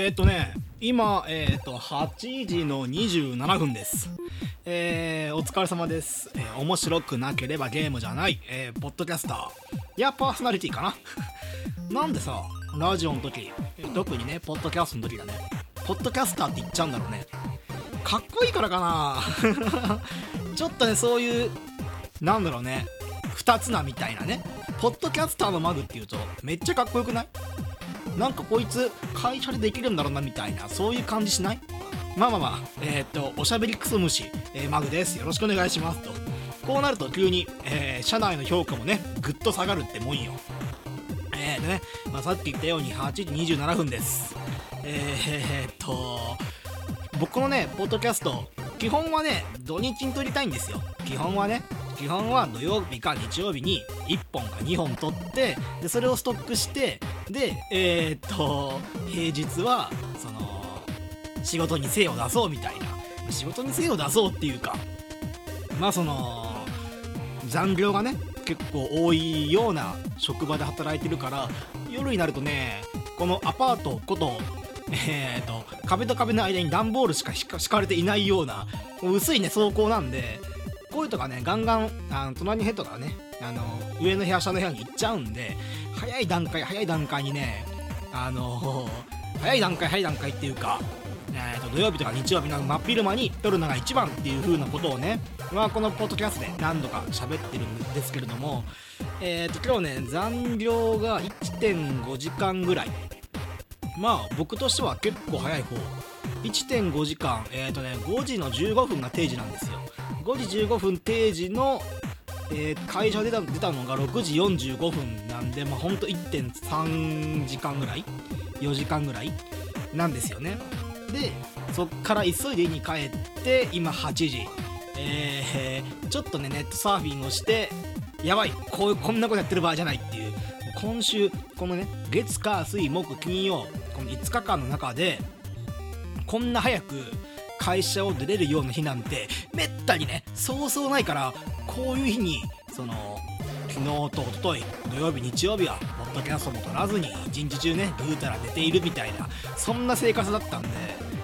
えー、っとね今えー、っと8時の27分です。えー、お疲れ様です、えー面白くなければゲームじゃない、えーポッドキャスター。いやパーソナリティかな。なんでさラジオの時え特にねポッドキャストの時だね。ポッドキャスターって言っちゃうんだろうね。かっこいいからかな。ちょっとねそういうなんだろうね二つなみたいなね。ポッドキャスターのマグっていうとめっちゃかっこよくない？なんかこいつ会社でできるんだろうなみたいなそういう感じしない？まあまあまあえーっとおしゃべりクソ虫、えーマグです。よろしくお願いします。と。こうなると急に、えー社内の評価もねぐっと下がるってもんよ。えーでね、まあ、さっき言ったように8時27分です。えーっと僕のねポッドキャスト基本はね土日に撮りたいんですよ。基本はね基本は土曜日か日曜日に1本か2本撮ってでそれをストックしてでえーっと平日はその仕事に精を出そうみたいな。仕事に精を出そうっていうかまあその残業がね結構多いような職場で働いてるから夜になるとねこのアパートことえー、と壁と壁の間に段ボールしか敷かれていないような薄いね走行なんでこういうとかねガンガンあの隣の部屋とかねあの上の部屋下の部屋に行っちゃうんで早い段階早い段階にねあの早い段階早い段階っていうかえー、と土曜日とか日曜日の真っ昼間に撮るのが一番っていう風なことをね、まあ、このポッドキャストで何度か喋ってるんですけれども、えー、と今日ね残業が1.5時間ぐらい。まあ僕としては結構早い方。1.5時間えっ、とね5時の15分が定時なんですよ。5時15分定時の、えー会社出た出たのが6時45分なんでまあほんと1.3時間ぐらい？4時間ぐらい？なんですよね。でそっから急いで家に帰って今8時。えー、ちょっとねネットサーフィンをしてやばいこうこんなことやってる場合じゃないっていう。今週このね月火水木金曜この5日間の中でこんな早く会社を出れるような日なんてめったにねそうそうないからこういう日にその昨日と一昨日土曜日日曜日はポッドキャストも取らずに一日中ねぐうたら寝ているみたいなそんな生活だったんで、えー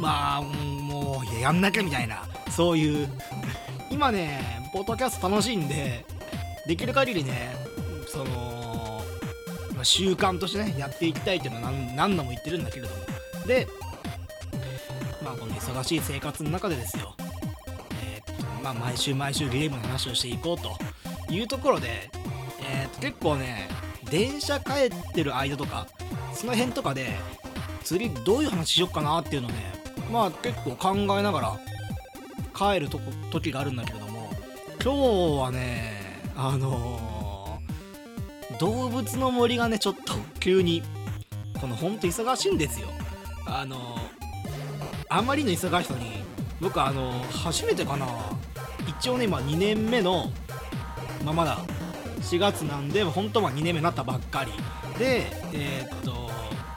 まあもうややんなきゃみたいなそういう 今ねポッドキャスト楽しいんでできる限りねその、習慣としてねやっていきたいっていうのは何度も言ってるんだけれども。でまあこの忙しい生活の中でですよ。えーっとまあ毎週毎週ゲームの話をしていこうというところで、えーっと結構ね電車帰ってる間とかその辺とかで次どういう話しよっかなっていうのねまあ結構考えながら帰るとこ時があるんだけれども今日はねあのー動物の森がねちょっと急にこのほんと忙しいんですよ。あのーあまりの忙しさに僕あの初めてかな一応ね今2年目のまあまだ4月なんで本当は2年目になったばっかり。でえーっと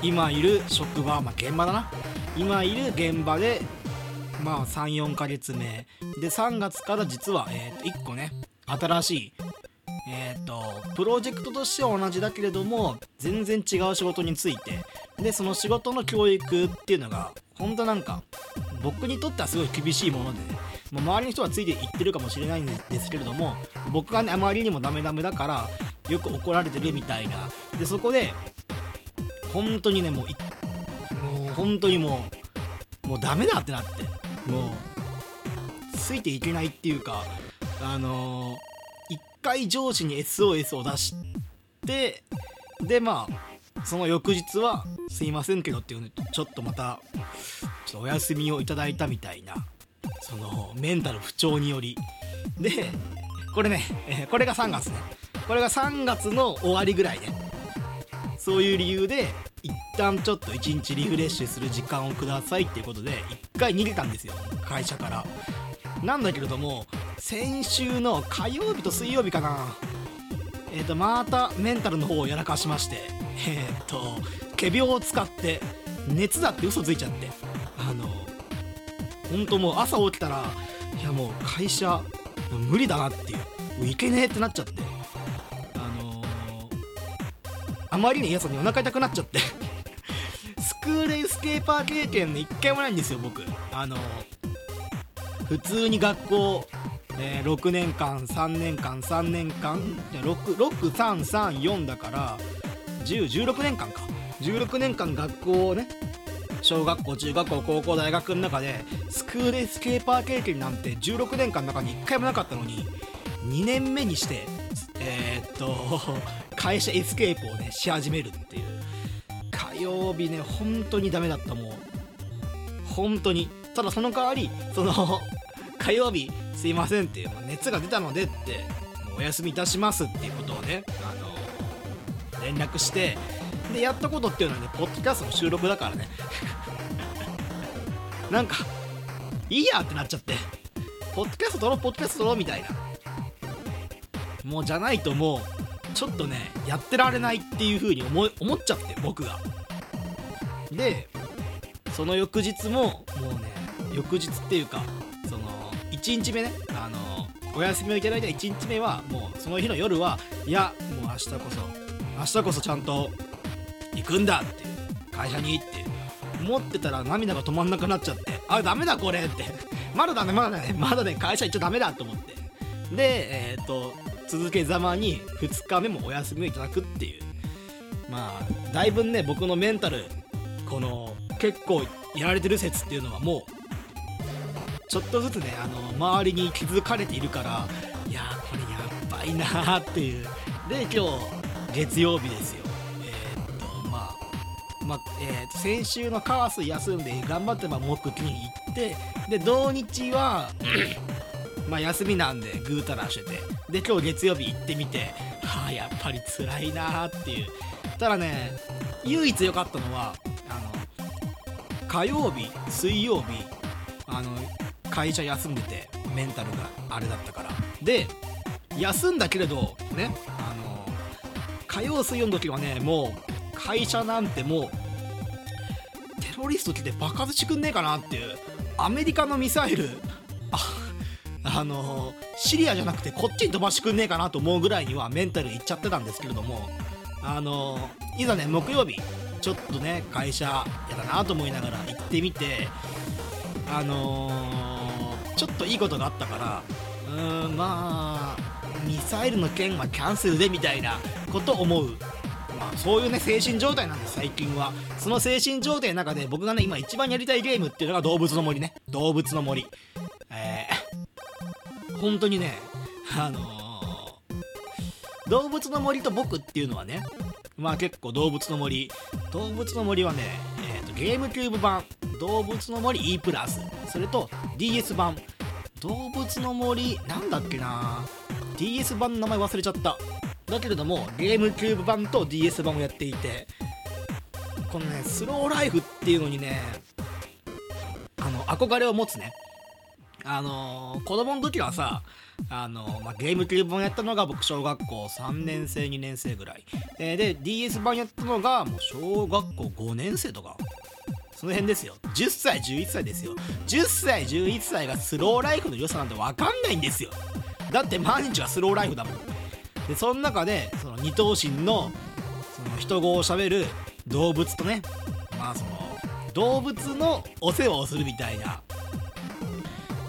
今いる職場、まあ、現場だな。今いる現場でまあ34ヶ月目。で3月から実は、えー、と1個ね新しい、とプロジェクトとしては同じだけれども全然違う仕事について。でその仕事の教育っていうのが本当なんか僕にとってはすごい厳しいものでねもう周りの人はついていってるかもしれないんですけれども僕がねあまりにもダメダメだからよく怒られてるみたいな。でそこで本当にねもうもう本当にもうもうダメだってなってもうついていけないっていうかあのー回上司に SOS を出してでまあその翌日は「すいませんけど」っていうのちょっとまたちょっとお休みをいただいたみたいなそのメンタル不調により。でこれね、これが3月ね。これが3月の終わりぐらいね。そういう理由で一旦ちょっと一日リフレッシュする時間をくださいっていうことで一回逃げたんですよ。会社から。なんだけれども先週の火曜日と水曜日かな。えっ、とまたメンタルの方をやらかしまして。えっ、と仮病を使って熱だって嘘ついちゃって。あの本当もう朝起きたらいやもう会社無理だなっていう。もういけねえってなっちゃって。あのあまりに嫌さにお腹痛くなっちゃって。スクールエスケーパー経験の一回もないんですよ僕。あの普通に学校、え、6年間3年間3年間。6334だから1016年間か。16年間学校をね小学校中学校高校大学の中で school escaper 経験なんて16年間の中に1回もなかったのに2年目にしてえー、っと会社エスケープをねし始めるっていう。火曜日ね本当にダメだったもう。本当に。ただその代わりその火曜日すいませんっていう熱が出たのでってもうお休みいたしますっていうことをねあの連絡してでやったことっていうのはねポッドキャストの収録だからね。なんかいいやってなっちゃってポッドキャスト撮ろうポッドキャスト撮ろうみたいな。もうじゃないともうちょっとねやってられないっていう風に思思っちゃって僕が。でその翌日ももうね翌日っていうか1日目ねあのお休みをいただいた1日目はもうその日の夜はいやもう明日こそ明日こそちゃんと行くんだって会社に行って思ってたら涙が止まんなくなっちゃってあダメだこれってまだダメまだねまだね会社行っちゃダメだと思ってでえっ、と続けざまに2日目もお休みをいただくっていうまあだいぶね僕のメンタルこの結構やられてる説っていうのはもうちょっとずつねあの周りに気づかれているからいやこれやばいなーっていう。で今日月曜日ですよ。えー、っとまあまあえー、先週のカワス休んで頑張ってま木金行ってで土日は まあ休みなんでぐうたらしてて。で今日月曜日行ってみてはあやっぱり辛いなーっていう。ただね唯一良かったのはあの火曜日水曜日あの会社休んでてメンタルがあれだったから。で休んだけれどねあの火曜水曜の時はねもう会社なんてもうテロリスト来て爆発してくんねえかなっていうアメリカのミサイルあのシリアじゃなくてこっちに飛ばしてくんねえかなと思うぐらいにはメンタルいっちゃってたんですけれどもあのいざね木曜日ちょっとね会社やだなと思いながら行ってみてあのー、ちょっといいことがあったからうーんまあミサイルの件はキャンセルでみたいなこと思う。まあ、そういうね精神状態なんです最近は。その精神状態の中で僕がね今一番やりたいゲームっていうのが動物の森ね。動物の森。えー本当にねあのー、動物の森と僕っていうのはねまあ結構動物の森。動物の森はね、えーと、ゲームキューブ版。動物の森 E プラス。それと DS 版。動物の森なんだっけな。DS 版の名前忘れちゃった。だけれどもゲームキューブ版と DS 版をやっていて。このねスローライフっていうのにねあの憧れを持つね。あのー、子供の時はさあのー、まあ、ゲームキューブ版やったのが僕小学校3年生2年生ぐらい、えー、で DS 版やったのがもう小学校5年生とか。その辺ですよ。10歳11歳ですよ。10歳11歳がスローライフの良さなんて分かんないんですよ。だって毎日はスローライフだもん。でその中でその二頭身のその人語をしゃべる動物とねまあその動物のお世話をするみたいな。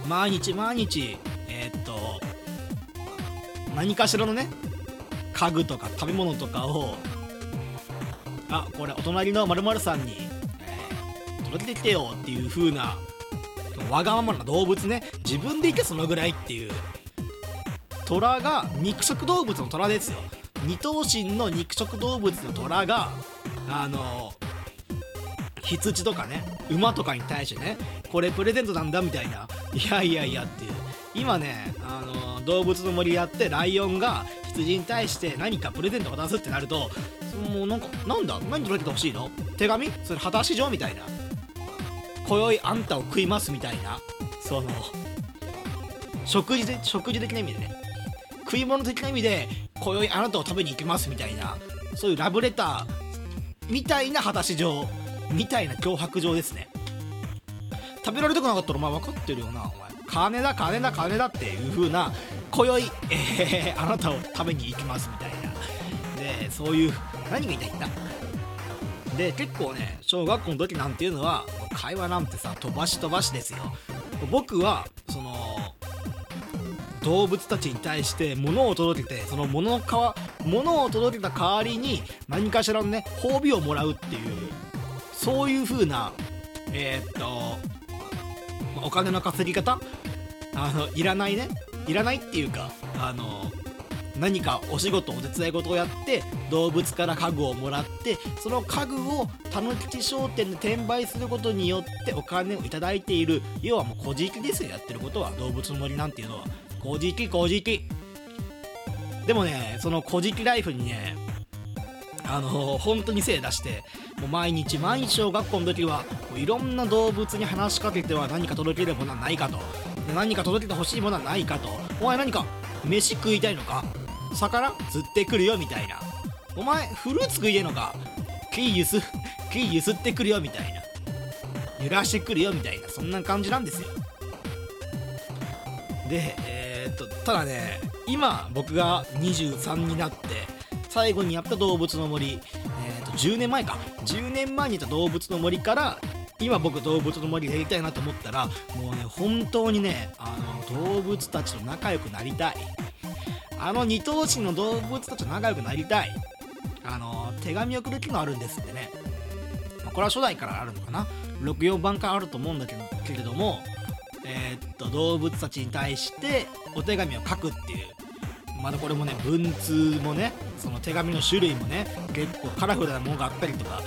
毎日毎日えー、っと何かしらのね家具とか食べ物とかをあこれお隣の〇〇さんに、えー、届けてよっていう風なわがままな動物ね。自分で言ってそのぐらいっていう。虎が肉食動物の虎ですよ。二頭身の肉食動物の虎があの羊とかね馬とかに対してねこれプレゼントなんだみたいな。いやいやいやっていう。今ねあの動物の森やってライオンが羊に対して何かプレゼントを渡すってなるともうなんかなんだ？何届けてほしいの？手紙？それ果たし状？みたいな。今宵あんたを食いますみたいなその食事で食事的な意味でね。食い物的な意味で今宵あなたを食べに行きますみたいなそういうラブレターみたいな果たし状みたいな脅迫状ですね。食べられたくなかったらお前分かってるよなお前。金だ金だ金だっていう風な今宵、えー、あなたを食べに行きますみたいな。でそういう何が言いたいんだ？で結構ね小学校の時なんていうのは会話なんてさ飛ばし飛ばしですよ。僕はその動物たちに対して物を届けてその物のか物を届けた代わりに何かしらのね褒美をもらうっていうそういう風なえー、っとお金の稼ぎ方？あのいらないね？いらないっていうかあの何かお仕事お手伝い事をやって動物から家具をもらってその家具をたぬき商店で転売することによってお金をいいている。要はもう小じきですよやってることは。動物の森なんていうのは。小じき小じき。でもねその小じきライフにねあの本当に精出してもう毎日毎日小学校の時はもういろんな動物に話しかけては何か届けるものはないかと。何か届けてほしいものはないかと。お前何か飯食いたいのか？魚釣ってくるよみたいな。お前フルーツ食いえのか？木ゆす木ゆすってくるよみたいな。揺らしてくるよみたいな。そんな感じなんですよ。でえー、っとただね今僕が23になって最後にやった動物の森、えー、と10年前か。10年前にいた動物の森から今僕動物の森でやりたいなと思ったらもうね本当にねあの動物たちと仲良くなりたい。あの二頭身の動物たちと仲良くなりたい。あの手紙を送る機能あるんですってね。まこれは初代からあるのかな。64番からあると思うんだけどけれどもえー、っと動物たちに対してお手紙を書くっていう。まだこれもね文通もねその手紙の種類もね結構カラフルなものがあったりとか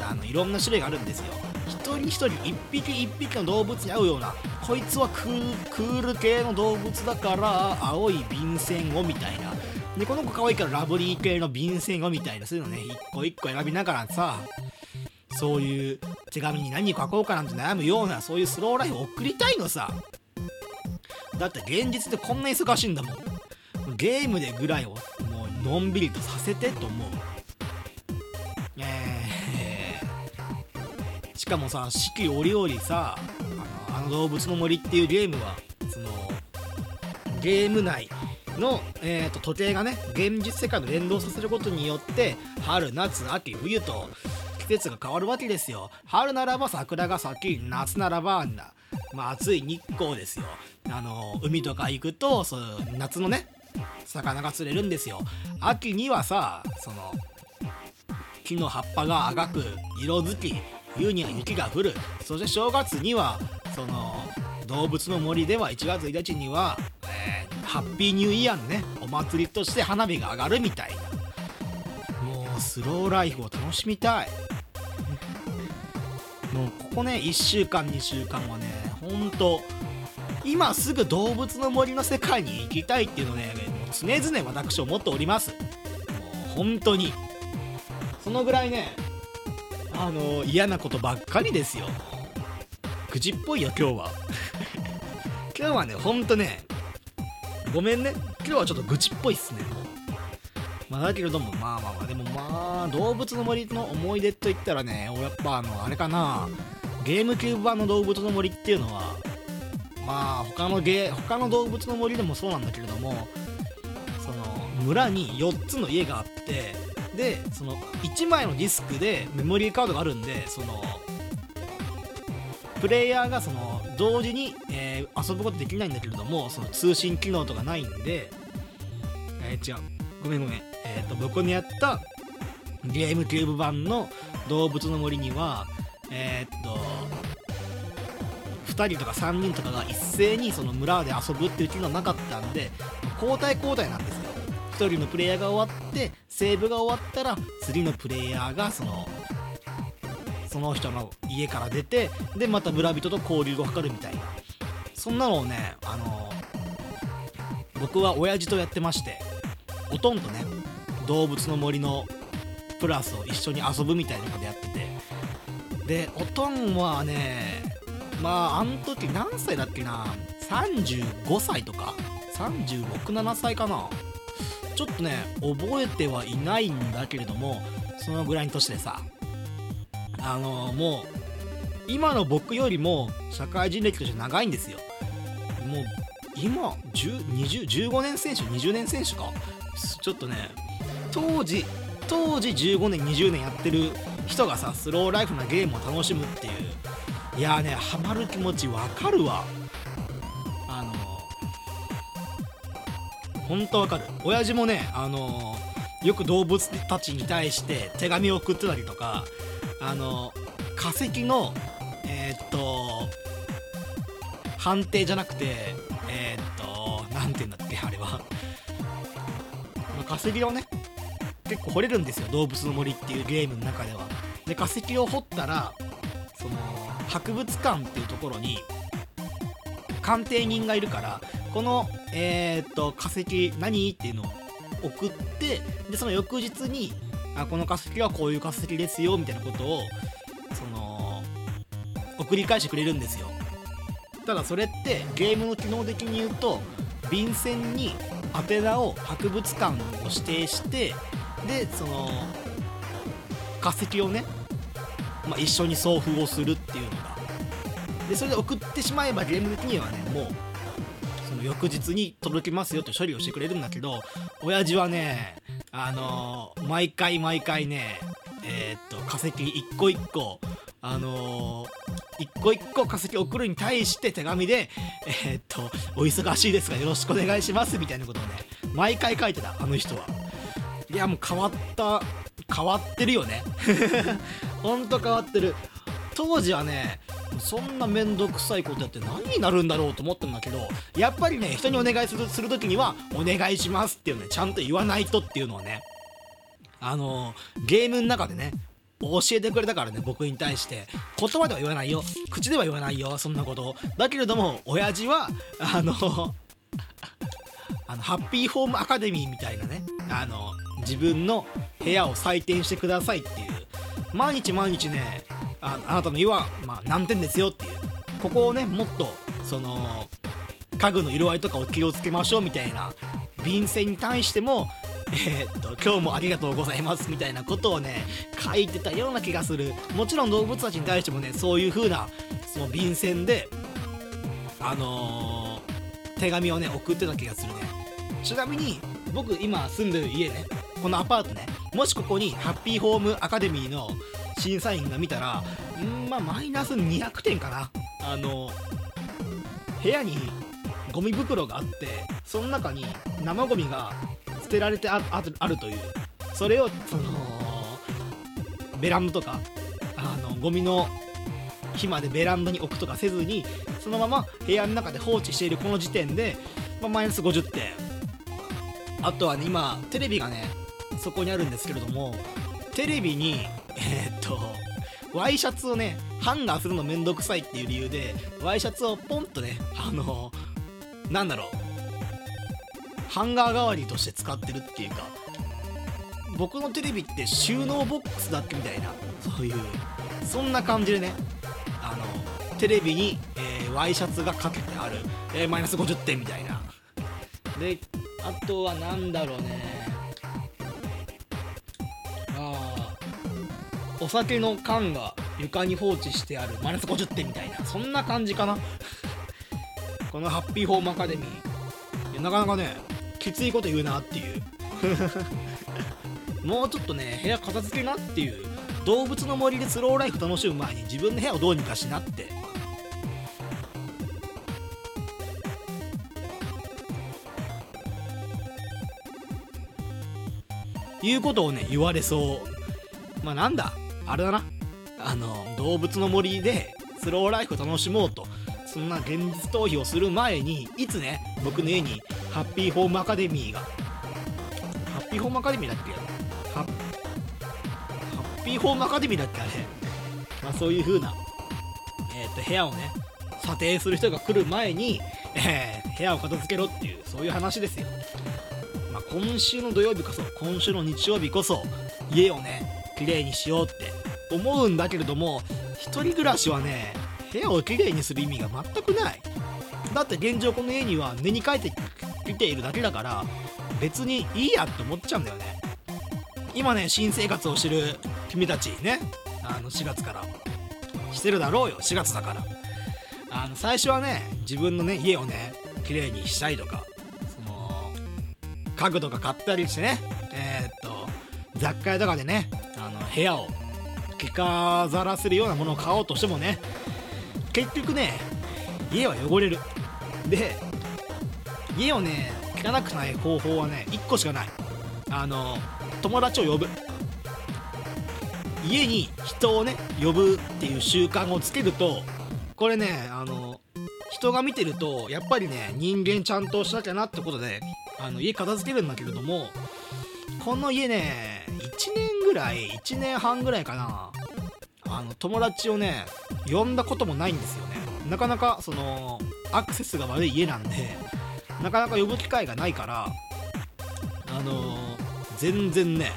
あのいろんな種類があるんですよ。一人一人一匹一匹の動物に合うようなこいつはクール系の動物だから青い便箋をみたいな。でこの子可愛いからラブリー系の便箋をみたいな。そういうのね一個一個選びながらさそういう手紙に何書こうかなんて悩むようなそういうスローライフを送りたいのさ。だって現実でこんな忙しいんだもん。ゲームでぐらいをもうのんびりとさせてと思う。かもさ四季折々さあの動物の森っていうゲームはそのゲーム内の、えーと、時計がね現実世界と連動させることによって春夏秋冬と季節が変わるわけですよ。春ならば桜が咲き夏ならばあんな、まあ、暑い日光ですよ。あの海とか行くとそう夏のね魚が釣れるんですよ。秋にはさその木の葉っぱが赤く色づき冬には雪が降る。そして正月にはその動物の森では1月1日には、えー、ハッピーニューイヤーのねお祭りとして花火が上がるみたい。なもうスローライフを楽しみたい。もうここね1週間2週間はねほんと今すぐ動物の森の世界に行きたいっていうのね常々私思っております。もう本当に。そのぐらいねあの嫌なことばっかりですよ。愚痴っぽいよ今日は。今日はねほんとねごめんね。今日はちょっと愚痴っぽいっすね。まあだけれどもまあまあまあでもまあ動物の森の思い出といったらね俺やっぱあのあれかな。ゲームキューブ版の動物の森っていうのはまあ他のゲ他の動物の森でもそうなんだけれどもその村に4つの家があってでその1枚のディスクでメモリーカードがあるんでそのプレイヤーがその同時に、えー、遊ぶことできないんだけれどもその通信機能とかないんで、えー、違う。ごめんごめん。え、ー、と僕のやったゲームキューブ版の動物の森にはえっと2人とか3人とかが一斉にその村で遊ぶっていう機能なかったんで交代交代なんですよ。1人のプレイヤーが終わってセーブが終わったら次のプレイヤーがそのその人の家から出てでまた村人と交流を図るみたいな。そんなのをねあの僕は親父とやってましておとんとね動物の森のプラスを一緒に遊ぶみたいなことやってて。でおとんはねまああの時何歳だっけな？35歳とか？367歳かな？ちょっとね覚えてはいないんだけれどもそのぐらいの年でさあのもう今の僕よりも社会人歴として長いんですよ。もう今15年選手20年選手か。ちょっとね当時当時15年20年やってる人がさスローライフなゲームを楽しむっていう。いやーねハマる気持ちわかるわ。ほんとわかる。親父もねあのよく動物たちに対して手紙を送ってたりとかあの化石のえーっと判定じゃなくてえーっと何て言うんだっけあれは。化石をね結構掘れるんですよ動物の森っていうゲームの中では。で化石を掘ったらその博物館っていうところに鑑定人がいるからこのえーっと化石何？っていうのを送ってでその翌日にあこの化石はこういう化石ですよみたいなことをその送り返してくれるんですよ。ただそれってゲームの機能的に言うと便箋に宛名を博物館を指定してでその化石をね、まあ、一緒に送付をするっていうのが。でそれで送ってしまえばゲーム的にはねもうその翌日に届きますよと処理をしてくれるんだけど親父はねあのー毎回毎回ねえーっと化石一個一個あのー一個一個化石送るに対して手紙でえーっとお忙しいですがよろしくお願いしますみたいなことをね毎回書いてたあの人は。いやもう変わった変わってるよね。ほんと変わってる。当時はねそんな面倒くさいことやって何になるんだろうと思ったんだけどやっぱりね人にお願いするする時には「お願いします」っていうねちゃんと言わないとっていうのはねあのゲームの中でね教えてくれたからね僕に対して。言葉では言わないよ。口では言わないよそんなこと。だけれども親父はあの あのハッピーホームアカデミーみたいなねあの自分の部屋を採点してくださいっていう。毎日毎日ねああなたの家は、まあ、何点ですよっていう。ここをねもっとその家具の色合いとかを気をつけましょうみたいな。便箋に対してもえーっと今日もありがとうございますみたいなことをね書いてたような気がする。もちろん動物たちに対してもねそういう風なその便箋であのー手紙をね送ってた気がするね。ちなみに僕今住んでる家ねこのアパートねもしここにハッピーホームアカデミーの審査員が見たらんまあマイナス200点かな。あの部屋にゴミ袋があってその中に生ゴミが捨てられてあああるという。それをそのベランダとかあのゴミの日までベランダに置くとかせずにそのまま部屋の中で放置しているこの時点で、まあ、マイナス50点。あとはね今テレビがねそこにあるんですけれどもテレビにえーっとワイシャツをねハンガーするのめんどくさいっていう理由でワイシャツをポンとねあのなんだろうハンガー代わりとして使ってるっていうか僕のテレビって収納ボックスだっけみたいなそういうそんな感じでねあのテレビに、えーワイシャツがかけてある、えーマイナス50点みたいな。であとは何だろうね。お酒の缶が床に放置してあるマイナス50点みたいなそんな感じかな。このハッピーホームアカデミー。なかなかねきついこと言うなっていう。もうちょっとね部屋片付けなっていう。動物の森でスローライフ楽しむ前に自分の部屋をどうにかしなって。いうことをね言われそう。まあなんだ？あれだな。あの動物の森でスローライフを楽しもうとそんな現実逃避をする前にいつね僕の家にハッピーホームアカデミーがハッピーホームアカデミーだっけ？ハッピーホームアカデミーだっけあれ、まあ、そういう風な、えー、と部屋をね査定する人が来る前に、えー部屋を片付けろっていうそういう話ですよ、まあ、今週の土曜日こそ今週の日曜日こそ家をね綺麗にしようって思うんだけれども一人暮らしはね部屋を綺麗にする意味が全くない。だって現状この家には根に書いてきているだけだから別にいいやって思っちゃうんだよね。今ね新生活をしてる君たちねあの4月からしてるだろうよ4月だから。あの最初はね自分のね家をね綺麗にしたいとかその家具とか買ったりしてねえーっと雑貨屋とかでねあの部屋を着飾らせるようなものを買おうとしてもね結局ね家は汚れる。で家をね汚くない方法はね1個しかない。あの友達を呼ぶ。家に人をね呼ぶっていう習慣をつけるとこれねあの人が見てるとやっぱりね人間ちゃんとしなきゃなってことであの家片付けるんだけれどもこの家ね1年ぐらい1年半ぐらいかな。あの友達をね呼んだこともないんですよね。なかなかそのアクセスが悪い家なんでなかなか呼ぶ機会がないからあのー、全然ね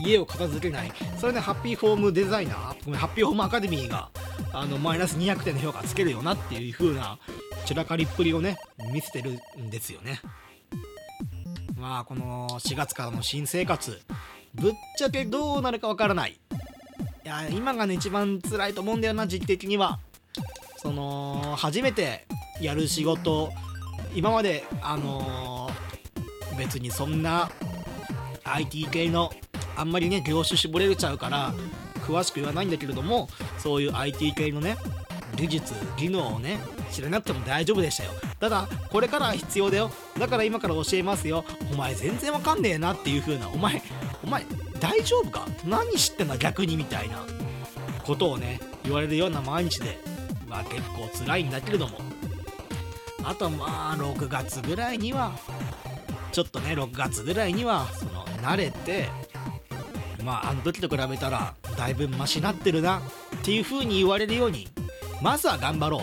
家を片付けない。それでハッピーホームデザイナーごめんハッピーホームアカデミーがあのマイナス200点の評価つけるよなっていう風な散らかりっぷりをね見せてるんですよね。まあこの4月からの新生活。ぶっちゃけどうなるかわからない。いや今がね一番辛いと思うんだよな時期的には。その初めてやる仕事。今まであのー、別にそんな IT 系のあんまりね業種絞れちゃうから詳しく言わないんだけれどもそういう IT 系のね技術技能をね知らなくても大丈夫でしたよ。ただこれから必要だよ。だから今から教えますよ。お前全然わかんねえなっていう風なお前お前大丈夫か？何知ってんだ逆にみたいな。ことをね言われるような毎日で。まあ結構辛いんだけれども。あとまあ6月ぐらいにはちょっとね6月ぐらいにはその慣れてまああの時と比べたらだいぶマシになってるなっていう風に言われるようにまずは頑張ろ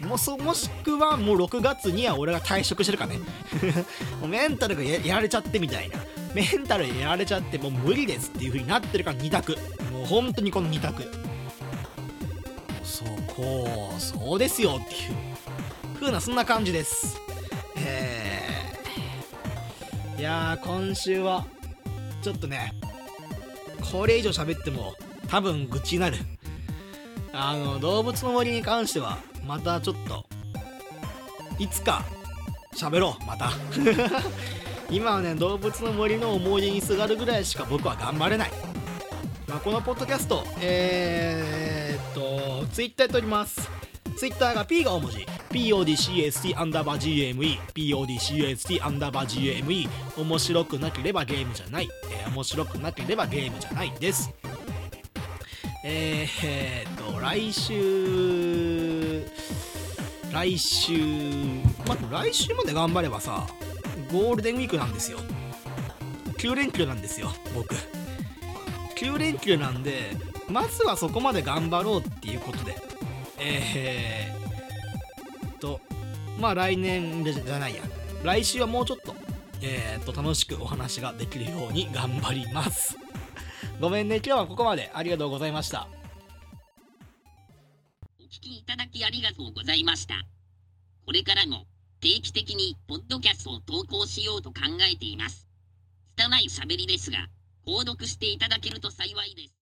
う。もそもしくはもう6月には俺が退職してるかね。もうメンタルがやられちゃってみたいな。メンタルやられちゃってもう無理ですっていう風になってるから2択。もう本当にこの2択。そうこうそうですよっていう風なそんな感じです。え、いやー今週はちょっとねこれ以上喋っても多分愚痴になる。あの動物の森に関してはまたちょっといつか喋ろうまた。今はね動物の森の思い出にすがるぐらいしか僕は頑張れない、まあ、このポッドキャストえー、っとツイッターやっております。ツイッターが P が大文字。PODCST アンダーバー GME PODCST アンダーバー GME 面白くなければゲームじゃない、えー、面白くなければゲームじゃないです。えー、えー、っと来週来週まあ来週まで頑張ればさゴールデンウィークなんですよ。9連休なんですよ僕。9連休なんでまずはそこまで頑張ろうっていうことで。えー、とまあ来年じゃないや。来週はもうちょっとえー、と楽しくお話ができるように頑張ります。ごめんね今日はここまで。ありがとうございました。お聞きいただきありがとうございました。これからも定期的にポッドキャストを投稿しようと考えています。拙い喋りですが購読していただけると幸いです。